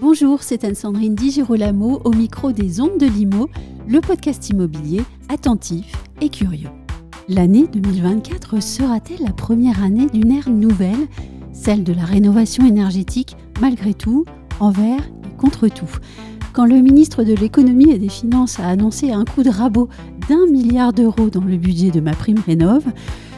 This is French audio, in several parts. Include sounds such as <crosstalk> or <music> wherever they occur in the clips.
Bonjour, c'est Anne-Sandrine Di Girolamo au micro des Ondes de Limo, le podcast immobilier attentif et curieux. L'année 2024 sera-t-elle la première année d'une ère nouvelle, celle de la rénovation énergétique, malgré tout, envers et contre tout Quand le ministre de l'économie et des finances a annoncé un coup de rabot d'un milliard d'euros dans le budget de ma prime rénov,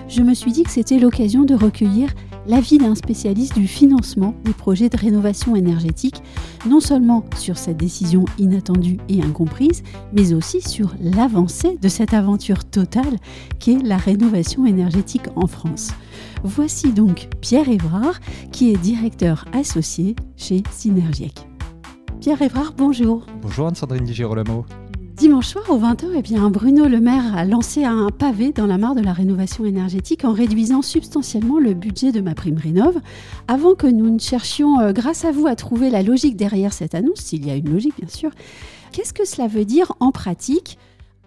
je me suis dit que c'était l'occasion de recueillir l'avis d'un spécialiste du financement des projets de rénovation énergétique, non seulement sur cette décision inattendue et incomprise, mais aussi sur l'avancée de cette aventure totale qu'est la rénovation énergétique en France. Voici donc Pierre Évrard, qui est directeur associé chez Synergiec. Pierre Évrard, bonjour. Bonjour Anne-Sandrine Di Girolamo. Dimanche soir, au 20h, eh bien, Bruno Le Maire a lancé un pavé dans la mare de la rénovation énergétique en réduisant substantiellement le budget de ma prime rénov. Avant que nous ne cherchions, euh, grâce à vous, à trouver la logique derrière cette annonce, s'il y a une logique bien sûr, qu'est-ce que cela veut dire en pratique?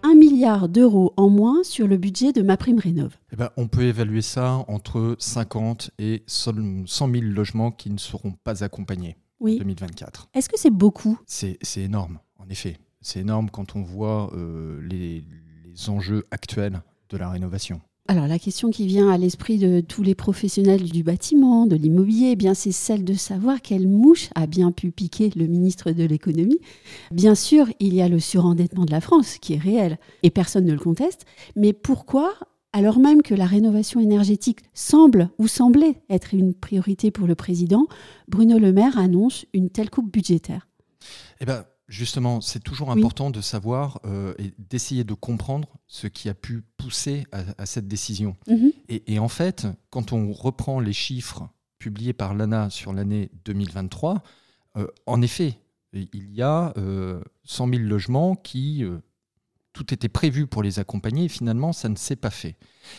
Un milliard d'euros en moins sur le budget de ma prime rénov eh ben, On peut évaluer ça entre 50 et 100 000 logements qui ne seront pas accompagnés en 2024. Est-ce que c'est beaucoup? C'est énorme, en effet. C'est énorme quand on voit euh, les, enjeux actuels de la rénovation. Alors la question qui vient à l'esprit de tous les professionnels du bâtiment, de l'immobilier, eh bien c'est celle de savoir quelle mouche a bien pu piquer le ministre de l'économie. Bien sûr, il y a le surendettement de la France qui est réel et personne ne le conteste, mais pourquoi alors même que la rénovation énergétique semble ou semblait être une priorité pour le président, Bruno Le Maire annonce une telle coupe budgétaire? Eh ben, Justement, c'est toujours important de savoir euh, et d'essayer de comprendre ce qui a pu à, cette décision. Mhm. Et, en fait, quand on reprend les chiffres publiés par l'ANA sur l'année 2023, euh, en effet, il y a 100 euh, 000 logements qui, tout était prévu pour les accompagner, et finalement, ça ne s'est pas fait.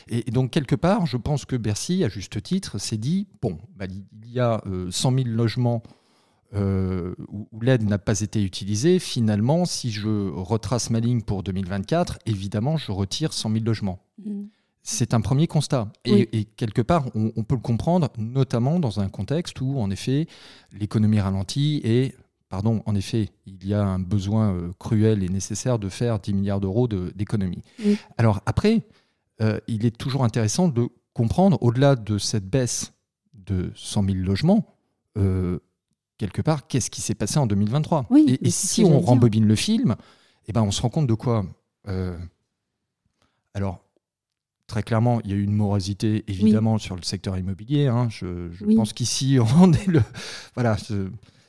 Et, donc, quelque part, je pense que Bercy, à juste titre, s'est dit, bon, bah, il y a 100 000 logements euh, où, l'aide n'a pas été utilisée, finalement, si je retrace ma ligne pour 2024, évidemment, je retire 100 000 logements. Mm. C'est un premier constat. Et, quelque part, on, peut le comprendre, notamment dans un contexte où, en effet, l'économie ralentit et, pardon, en effet, il y a un besoin euh, cruel et nécessaire de faire 10 milliards d'euros d'économie. Alors après, euh, il est toujours intéressant de comprendre, au-delà de cette baisse de 100 000 logements, quelque part, qu'est-ce qui s'est passé en 2023 Et, si on rembobine le film, eh ben, on se rend compte de quoi? Euh, Alors, très clairement, il y a eu une morosité, évidemment, sur le secteur immobilier. Hein. Je, pense qu'ici, <laughs> on est le... Voilà,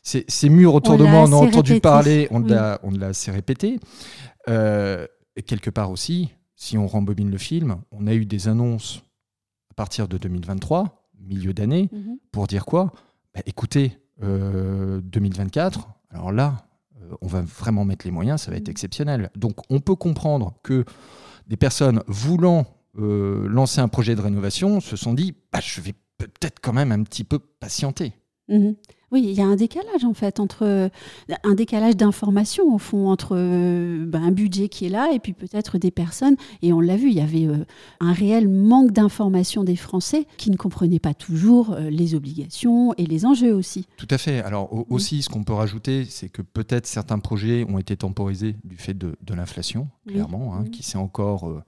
c'est mûr autour de moi, on a entendu parler, on l'a assez répété. Euh, et quelque part aussi, si on rembobine le film, on a eu des annonces à partir de 2023, milieu d'année, mhm. pour dire quoi? Bah, Écoutez, 2024, euh, alors là, euh, on va vraiment mettre les moyens, ça va être mm. exceptionnel. Donc on peut comprendre que des personnes voulant euh, lancer un projet de rénovation se sont dit, bah, je vais peut-être quand même un petit peu patienter. Mhm. Oui, il y a un décalage en fait entre un décalage d'information au fond entre euh, ben, un budget qui est là et puis peut-être des personnes. Et on l'a vu, il y avait euh, un réel manque d'information des Français qui ne comprenaient pas toujours euh, les obligations et les enjeux aussi. Tout à fait. Alors aussi, ce qu'on peut rajouter, c'est que peut-être certains projets ont été temporisés du fait de, l'inflation, clairement, hein, qui s'est encore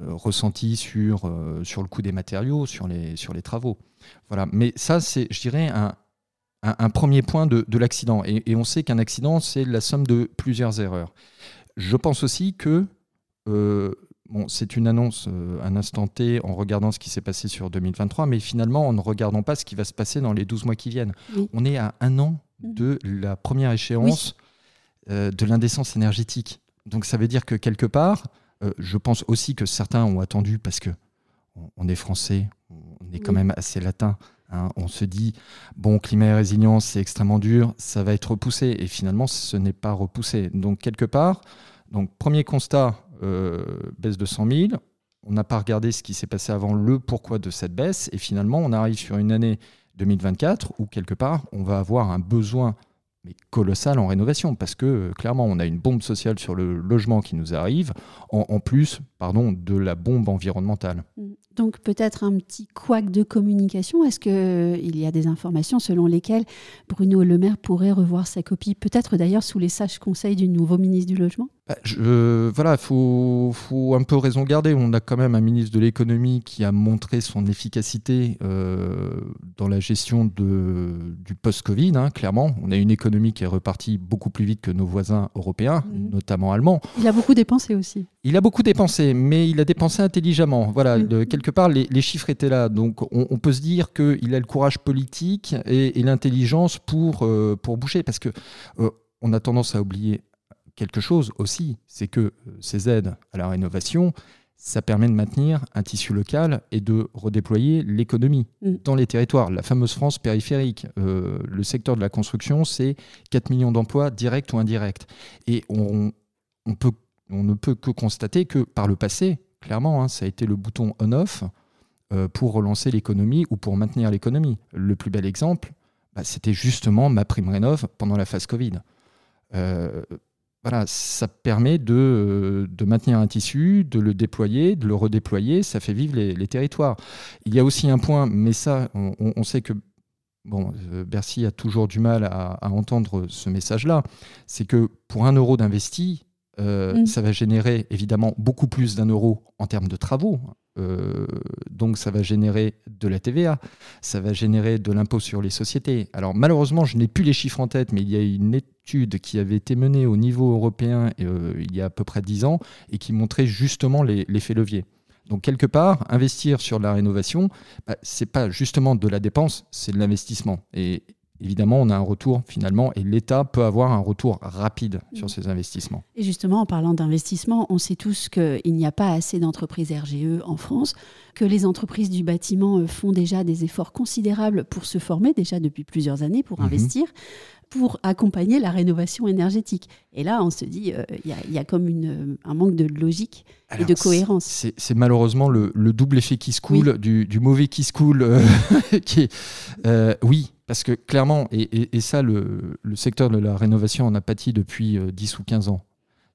ressenti sur, sur le coût des matériaux, sur les, sur les travaux. Voilà. Mais ça, c'est, je dirais, un, un, premier point de, l'accident. Et, on sait qu'un accident, c'est la somme de plusieurs erreurs. Je pense aussi que euh, bon, c'est une annonce euh, un instant T en regardant ce qui s'est passé sur 2023, mais finalement en ne regardant pas ce qui va se passer dans les 12 mois qui viennent. On est à un an mhm. de la première échéance euh, de l'indécence énergétique. Donc ça veut dire que quelque part, je pense aussi que certains ont attendu parce que on, est français, on est quand même assez latin. Hein, on se dit, bon, climat et résilience, c'est extrêmement dur, ça va être repoussé. Et finalement, ce n'est pas repoussé. Donc, quelque part, donc, premier constat, euh, baisse de 100 000. On n'a pas regardé ce qui s'est passé avant, le pourquoi de cette baisse. Et finalement, on arrive sur une année 2024 où, quelque part, on va avoir un besoin mais colossal en rénovation parce que euh, clairement on a une bombe sociale sur le logement qui nous arrive en, plus pardon de la bombe environnementale. Mm. Donc peut-être un petit couac de communication. Est-ce qu'il euh, y a des informations selon lesquelles Bruno Le Maire pourrait revoir sa copie, peut-être d'ailleurs sous les sages conseils du nouveau ministre du Logement? Bah, Voilà, il faut, faut, un peu raison garder. On a quand même un ministre de l'économie qui a montré son efficacité euh, dans la gestion de, du post-Covid, hein, clairement. On a une économie qui est repartie beaucoup plus vite que nos voisins européens, mhm. notamment allemands. Il a beaucoup dépensé aussi. Il a beaucoup dépensé, mais il a dépensé intelligemment. Voilà, de, quelque part, les, chiffres étaient là. Donc, on, peut se dire qu'il a le courage politique et, l'intelligence pour, euh, pour bouger. Parce que euh, on a tendance à oublier quelque chose aussi, c'est que euh, ces aides à la rénovation, ça permet de maintenir un tissu local et de redéployer l'économie mm. dans les territoires. La fameuse France périphérique, le secteur de la construction, c'est 4 millions d'emplois directs ou indirects. Et on, on peut on ne peut que constater que par le passé, clairement, hein, ça a été le bouton on-off euh, pour relancer l'économie ou pour maintenir l'économie. Le plus bel exemple, bah, c'était justement ma prime rénov pendant la phase Covid. Euh, voilà, ça permet de, maintenir un tissu, de le déployer, de le redéployer, ça fait vivre les, territoires. Il y a aussi un point, mais ça, on, sait que euh, Bercy a toujours du mal à, à entendre ce message-là, c'est que pour un euro d'investi, euh, mm. Ça va générer évidemment beaucoup plus d'un euro en termes de travaux. Euh, donc ça va générer de la TVA, ça va générer de l'impôt sur les sociétés. Alors malheureusement, je n'ai plus les chiffres en tête, mais il y a une étude qui avait été menée au niveau européen euh, il y a à peu près 10 ans et qui montrait justement l'effet levier. Donc quelque part, investir sur la rénovation, bah, c'est pas justement de la dépense, c'est de l'investissement. Et évidemment, on a un retour finalement, et l'État peut avoir un retour rapide sur ses mmh. investissements. Et justement, en parlant d'investissement, on sait tous qu'il n'y a pas assez d'entreprises RGE en France, que les entreprises du bâtiment euh, font déjà des efforts considérables pour se former, déjà depuis plusieurs années, pour mmh. investir pour accompagner la rénovation énergétique. Et là, on se dit, euh, il y, a comme une, un manque de logique et de cohérence. C'est malheureusement le, double effet qui se coule, du, mauvais qui se coule. Euh, <laughs> qui oui, parce que clairement, et, ça, le, secteur de la rénovation en a pâti depuis 10 euh, ou 15 ans.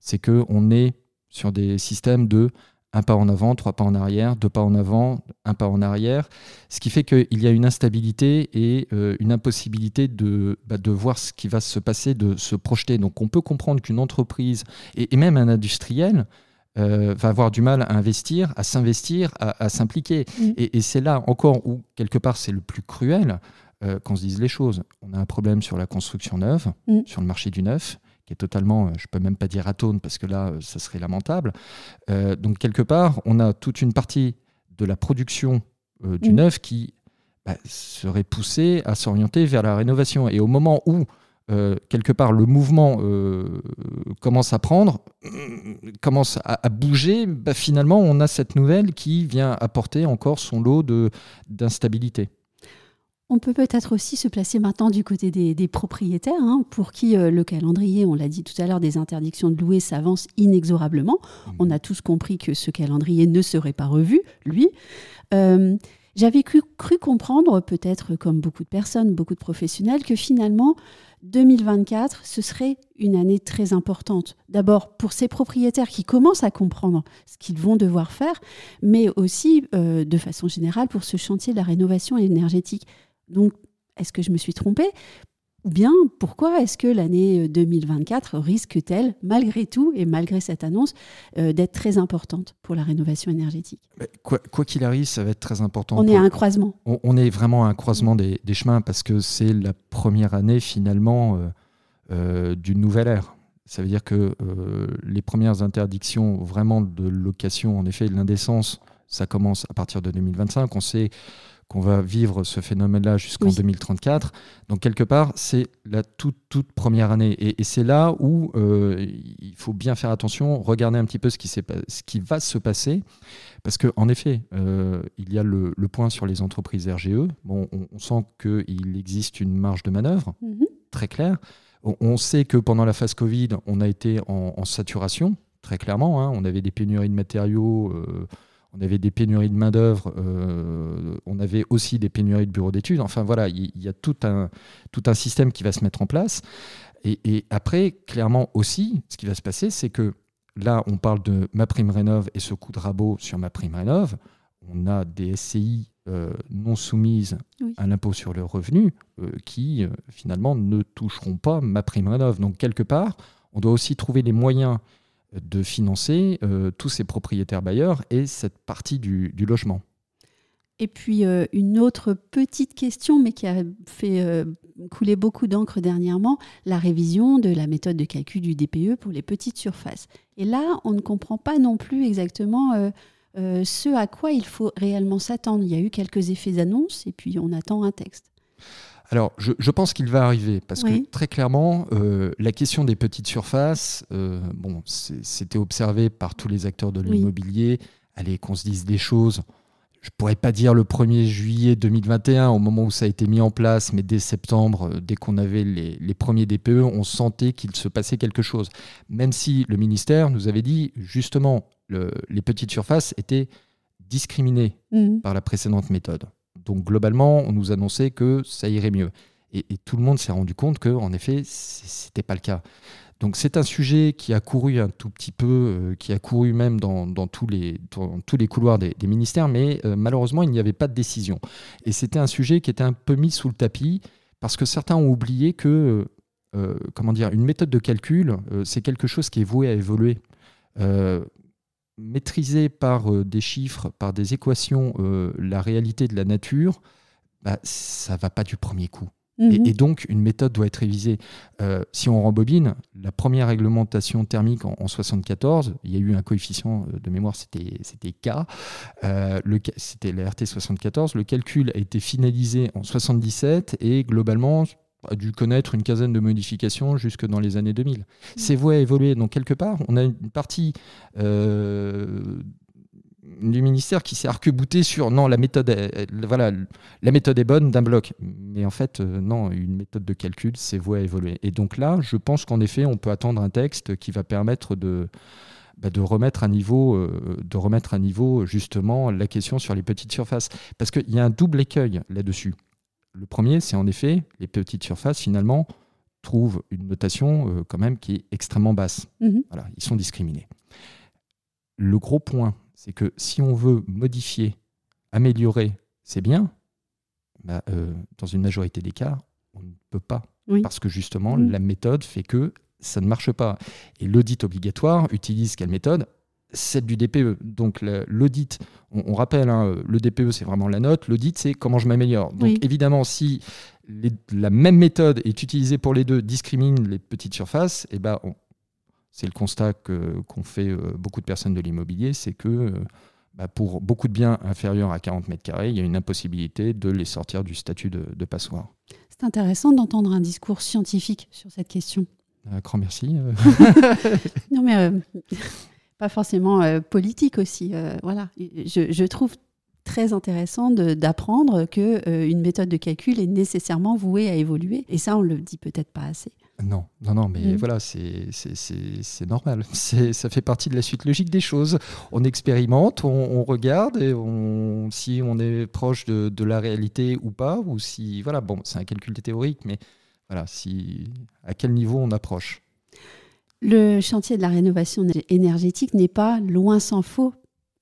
C'est qu'on est sur des systèmes de un pas en avant, trois pas en arrière, deux pas en avant, un pas en arrière, ce qui fait qu'il y a une instabilité et euh, une impossibilité de, bah, de voir ce qui va se passer, de se projeter. Donc on peut comprendre qu'une entreprise, et, même un industriel, euh, va avoir du mal à investir, à s'investir, à, s'impliquer. Mmh. Et, et c'est là encore où, quelque part, c'est le plus cruel, euh, qu'on se dise les choses. On a un problème sur la construction neuve, mm. sur le marché du neuf, qui est totalement, euh, je ne peux même pas dire atone, parce que là, euh, ça serait lamentable. donc, quelque part, on a toute une partie de la production du mm. neuf qui bah, serait poussée à s'orienter vers la rénovation. Et au moment où, quelque part, le mouvement commence à prendre, commence à, bouger, bah, finalement, on a cette nouvelle qui vient apporter encore son lot d'instabilité. On peut peut-être aussi se placer maintenant du côté des, propriétaires, hein, pour qui euh, le calendrier, on l'a dit tout à l'heure, des interdictions de louer s'avance inexorablement. Mmh. On a tous compris que ce calendrier ne serait pas revu, lui. Euh, j'avais cru, comprendre, peut-être comme beaucoup de personnes, beaucoup de professionnels, que finalement, 2024, ce serait une année très importante. D'abord pour ces propriétaires qui commencent à comprendre ce qu'ils vont devoir faire, mais aussi euh, de façon générale pour ce chantier de la rénovation énergétique. Donc, est-ce que je me suis trompée? Ou bien, pourquoi est-ce que l'année 2024 risque-t-elle, malgré tout et malgré cette annonce, euh, d'être très importante pour la rénovation énergétique? Quoi qu'il arrive, ça va être très important. On est à un croisement. On, est vraiment à un croisement des, chemins parce que c'est la première année finalement euh, euh, d'une nouvelle ère. Ça veut dire que les premières interdictions vraiment de location, en effet, de l'indécence, ça commence à partir de 2025. On sait qu'on va vivre ce phénomène-là jusqu'en 2034. Donc quelque part, c'est la toute, toute première année. Et, c'est là où euh, il faut bien faire attention, regarder un petit peu ce qui, ce qui va se passer. Parce qu'en effet, euh, il y a le, point sur les entreprises RGE. Bon, on, sent qu'il existe une marge de manœuvre mhm. très claire. On, sait que pendant la phase Covid, on a été en, saturation, très clairement. Hein. On avait des pénuries de matériaux. Euh, on avait des pénuries de main-d'œuvre, euh, on avait aussi des pénuries de bureaux d'études. Enfin voilà, il y, a tout un, tout un système qui va se mettre en place. et, après, clairement aussi, ce qui va se passer, c'est que là, on parle de ma prime rénov et ce coup de rabot sur ma prime rénov. On a des SCI euh, non soumises à l'impôt sur le revenu euh, qui, finalement, ne toucheront pas ma prime rénov. Donc, quelque part, on doit aussi trouver les moyens de financer tous ces propriétaires bailleurs et cette partie du logement. Et puis euh, une autre petite question, mais qui a fait euh, couler beaucoup d'encre dernièrement, la révision de la méthode de calcul du DPE pour les petites surfaces. Et là, on ne comprend pas non plus exactement euh, ce à quoi il faut réellement s'attendre. Il y a eu quelques effets d'annonce et puis on attend un texte. Alors, je, pense qu'il va arriver, parce que très clairement, la question des petites surfaces, bon, c'était observé par tous les acteurs de l'immobilier. Allez, qu'on se dise des choses, je pourrais pas dire le 1er juillet 2021 au moment où ça a été mis en place, mais dès septembre, euh, dès qu'on avait les, premiers DPE, on sentait qu'il se passait quelque chose. Même si le ministère nous avait dit justement les petites surfaces étaient discriminées mmh. par la précédente méthode. Donc globalement, on nous annonçait que ça irait mieux. Et, tout le monde s'est rendu compte que, en effet, c'était pas le cas. Donc c'est un sujet qui a couru un tout petit peu, euh, qui a couru même dans, tous, les, tous les couloirs des, ministères, mais euh, malheureusement il n'y avait pas de décision. Et c'était un sujet qui était un peu mis sous le tapis parce que certains ont oublié que, euh, comment dire, une méthode de calcul, c'est quelque chose qui est voué à évoluer. Maîtriser par des chiffres, par des équations, la réalité de la nature, bah, ça ne va pas du premier coup. Mhm. Et, donc, une méthode doit être révisée. Euh, si on rembobine, la première réglementation thermique en, 1974, il y a eu un coefficient euh, de mémoire, c'était K, euh, c'était la RT 74. Le calcul a été finalisé en 77 et globalement a dû connaître une quinzaine de modifications jusque dans les années 2000. Mhm. C'est voué à évoluer. Donc, quelque part, on a une partie du ministère qui s'est arc-bouté sur non, la méthode, est, voilà, la méthode est bonne d'un bloc. Mais en fait, euh, non, une méthode de calcul, c'est voué à évoluer. Et donc là, je pense qu'en effet, on peut attendre un texte qui va permettre de, bah, de, remettre à niveau, euh, de remettre à niveau justement la question sur les petites surfaces. Parce qu'il y a un double écueil là-dessus. Le premier, c'est en effet, les petites surfaces, finalement, trouvent une notation euh, quand même qui est extrêmement basse. Mmh voilà, ils sont discriminés. Le gros point c'est que si on veut modifier, améliorer c'est bien, bah, euh, dans une majorité des cas, on ne peut pas. Parce que justement, la méthode fait que ça ne marche pas. Et l'audit obligatoire utilise quelle méthode? Celle du DPE. Donc l'audit, on, rappelle, hein, le DPE c'est vraiment la note, l'audit c'est comment je m'améliore. Donc évidemment, si la même méthode est utilisée pour les deux, discrimine les petites surfaces, et eh ben, c'est le constat qu'ont fait euh, beaucoup de personnes de l'immobilier, c'est que euh, bah, pour beaucoup de biens inférieurs à 40 mètres carrés, il y a une impossibilité de les sortir du statut de, passoire. C'est intéressant d'entendre un discours scientifique sur cette question. Un grand merci. Euh. <laughs> non, mais pas forcément politique aussi. voilà, je, je, trouve très intéressant d'apprendre qu'une méthode de calcul est nécessairement vouée à évoluer. Et ça, on le dit peut-être pas assez. Non, non, non, mais mm. voilà, c'est normal. <laughs> Ça fait partie de la suite logique des choses. On expérimente, on, regarde et on, si on est proche de, de, la réalité ou pas, ou si, voilà, bon, c'est un calcul théorique, mais voilà, si, à quel niveau on approche. Le chantier de la rénovation énergétique n'est pas, loin s'en faut,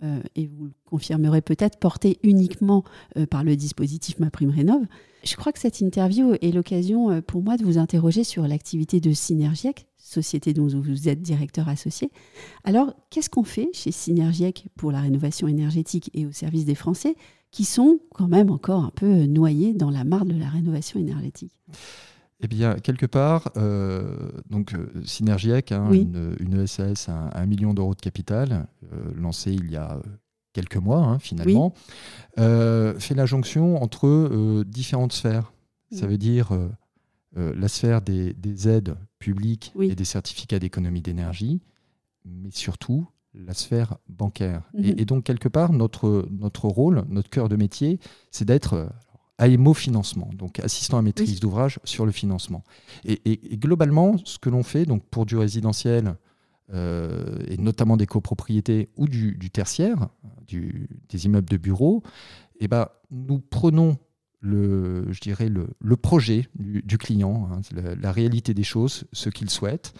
euh, et vous le confirmerez peut-être, porté uniquement euh, par le dispositif MaPrimeRénov'. Je crois que cette interview est l'occasion euh, pour moi de vous interroger sur l'activité de Synergiec, société dont vous êtes directeur associé. Alors, qu'est-ce qu'on fait chez Synergiec pour la rénovation énergétique et au service des Français qui sont quand même encore un peu noyés dans la mare de la rénovation énergétique? Eh bien, quelque part, euh, donc euh, Synergiec, hein, une, une, SAS à un million d'euros de capital, lancée il y a quelques mois hein, finalement, euh, fait la jonction entre euh, différentes sphères. Ça veut dire euh, la sphère des, aides publiques et des certificats d'économie d'énergie, mais surtout la sphère bancaire. Mhm. Et, donc, quelque part, notre, notre rôle, notre cœur de métier, c'est d'être AMO financement, donc assistant à maîtrise d'ouvrage sur le financement. Et, et, globalement, ce que l'on fait donc pour du résidentiel, euh, et notamment des copropriétés ou du, tertiaire, des immeubles de bureaux, eh ben, nous prenons le, je dirais le, projet du, client, hein, la, réalité des choses, ce qu'il souhaite.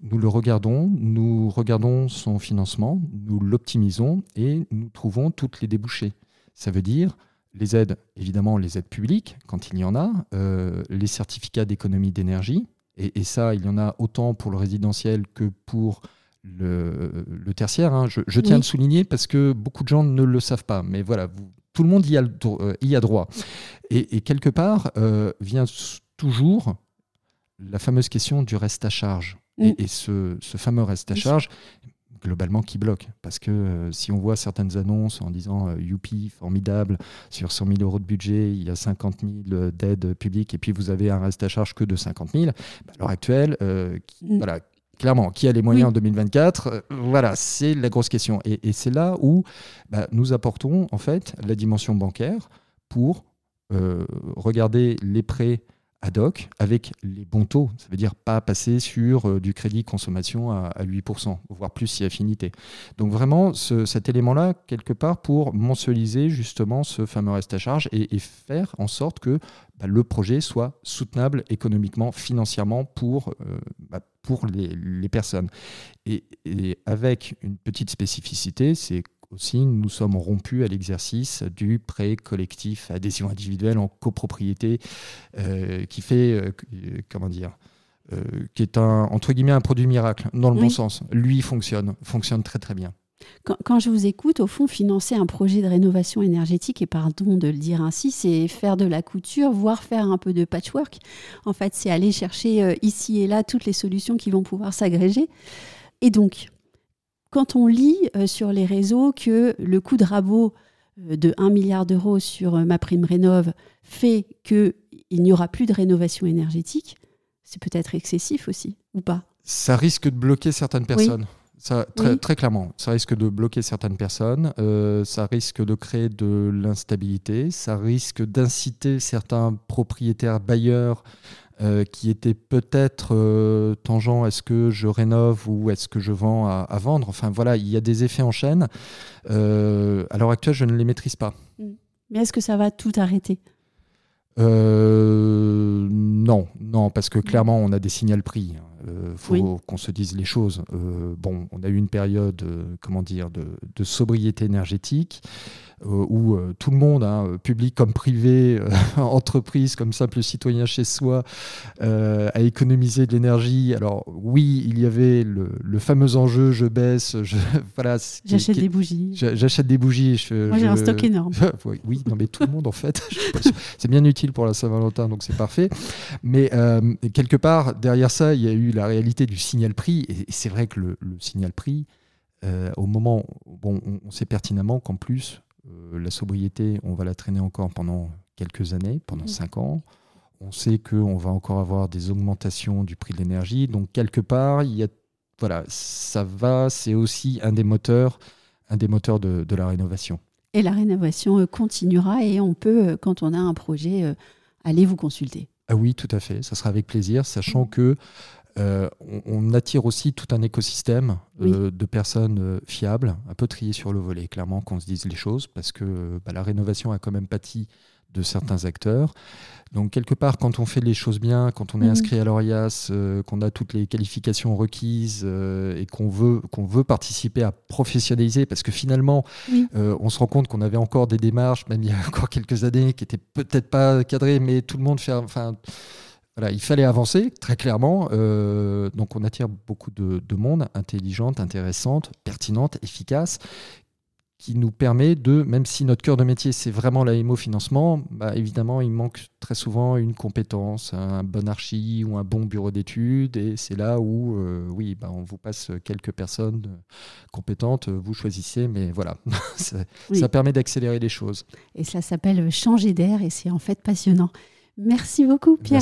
Nous le regardons, nous regardons son financement, nous l'optimisons et nous trouvons toutes les débouchés. Ça veut dire les aides, évidemment les aides publiques, quand il y en a, euh, les certificats d'économie d'énergie, et, ça, il y en a autant pour le résidentiel que pour le, tertiaire. Hein. Je, tiens à le souligner parce que beaucoup de gens ne le savent pas, mais voilà, vous, tout le monde y a, euh, y a droit. Et, quelque part, euh, vient toujours la fameuse question du reste à charge. Et, mm. ce, fameux reste à charge, globalement, qui bloque. Parce que euh, si on voit certaines annonces en disant Youpi, formidable, sur 100 000 euros de budget, il y a 50 000 d'aides publiques, et puis vous avez un reste à charge que de 50 000, bah, à l'heure actuelle, mm. voilà, clairement, qui a les moyens en 2024 euh, Voilà, c'est la grosse question. Et, c'est là où bah, nous apportons en fait la dimension bancaire pour euh, regarder les prêts ad hoc avec les bons taux. Ça veut dire pas passer sur euh, du crédit consommation à, 8%, voire plus si affinité. Donc vraiment, cet élément-là, quelque part, pour mensualiser justement ce fameux reste à charge et, faire en sorte que bah, le projet soit soutenable économiquement, financièrement pour, bah, pour les, personnes. Et, avec une petite spécificité, c'est aussi nous sommes rompus à l'exercice du prêt collectif adhésion individuelle en copropriété euh, qui fait, euh, comment dire, euh, qui est un, entre guillemets un produit miracle dans le bon sens. Lui fonctionne, fonctionne très très bien. Quand, je vous écoute, au fond, financer un projet de rénovation énergétique, et pardon de le dire ainsi, c'est faire de la couture, voire faire un peu de patchwork. En fait, c'est aller chercher euh, ici et là toutes les solutions qui vont pouvoir s'agréger. Et donc, quand on lit euh, sur les réseaux que le coût de rabot euh, de 1 milliard d'euros sur ma prime rénov fait qu'il n'y aura plus de rénovation énergétique, c'est peut-être excessif aussi, ou pas? Ça risque de bloquer certaines personnes. Ça, très, très, clairement, ça risque de bloquer certaines personnes, euh, ça risque de créer de l'instabilité, ça risque d'inciter certains propriétaires bailleurs euh, qui étaient peut-être euh, tangents est-ce que je rénove ou est-ce que je vends à, à, vendre. Enfin voilà, il y a des effets en chaîne. à l'heure actuelle, je ne les maîtrise pas. Mm. Mais est-ce que ça va tout arrêter? Non, non, parce que clairement, on a des signaux prix. Il euh, faut qu'on se dise les choses. Euh, bon, on a eu une période, euh, comment dire, de, de sobriété énergétique. Euh, où euh, tout le monde, hein, public comme privé, euh, <laughs> entreprise comme simple citoyen chez soi, a économisé de l'énergie. Alors oui, il y avait le, fameux enjeu je baisse, je, <laughs> voilà. J'achète des bougies. J'achète des bougies. Je, Moi j'ai un stock énorme. <laughs> oui, non mais tout le monde en fait. c'est bien utile pour la Saint-Valentin, donc c'est parfait. Mais quelque part, derrière ça, il y a eu la réalité du signal prix. Et, c'est vrai que le, signal prix, au moment, bon, on sait pertinemment qu'en plus, euh, la sobriété, on va la traîner encore pendant quelques années, pendant mmh. cinq ans. On sait qu'on va encore avoir des augmentations du prix de l'énergie. Donc, quelque part, il y a, voilà, ça va, c'est aussi un des moteurs, un des moteurs de, la rénovation. Et la rénovation euh, continuera et on peut, euh, quand on a un projet, aller vous consulter. Ah oui, tout à fait. Ça sera avec plaisir, sachant mmh. que euh, on, attire aussi tout un écosystème euh, de personnes euh, fiables, un peu triées sur le volet, clairement, qu'on se dise les choses, parce que bah, la rénovation a quand même pâti de certains acteurs. Donc, quelque part, quand on fait les choses bien, quand on est mhm. inscrit à l'ORIAS, qu'on a toutes les qualifications requises et qu'on veut, qu'on veut participer à professionnaliser, parce que finalement, on se rend compte qu'on avait encore des démarches, même il y a <laughs> encore quelques années, qui n'étaient peut-être pas cadrées, mais tout le monde fait. Enfin, il fallait avancer, très clairement. Euh, donc on attire beaucoup de, monde, intelligente, intéressante, pertinente, efficace, qui nous permet de, même si notre cœur de métier c'est vraiment l'AMO financement, bah, évidemment il manque très souvent une compétence, un bon archi ou un bon bureau d'études, et c'est là où, euh, oui, bah, on vous passe quelques personnes compétentes, vous choisissez, mais voilà, <laughs> ça, permet d'accélérer les choses. Et ça s'appelle changer d'air, et c'est en fait passionnant. Merci beaucoup, Pierre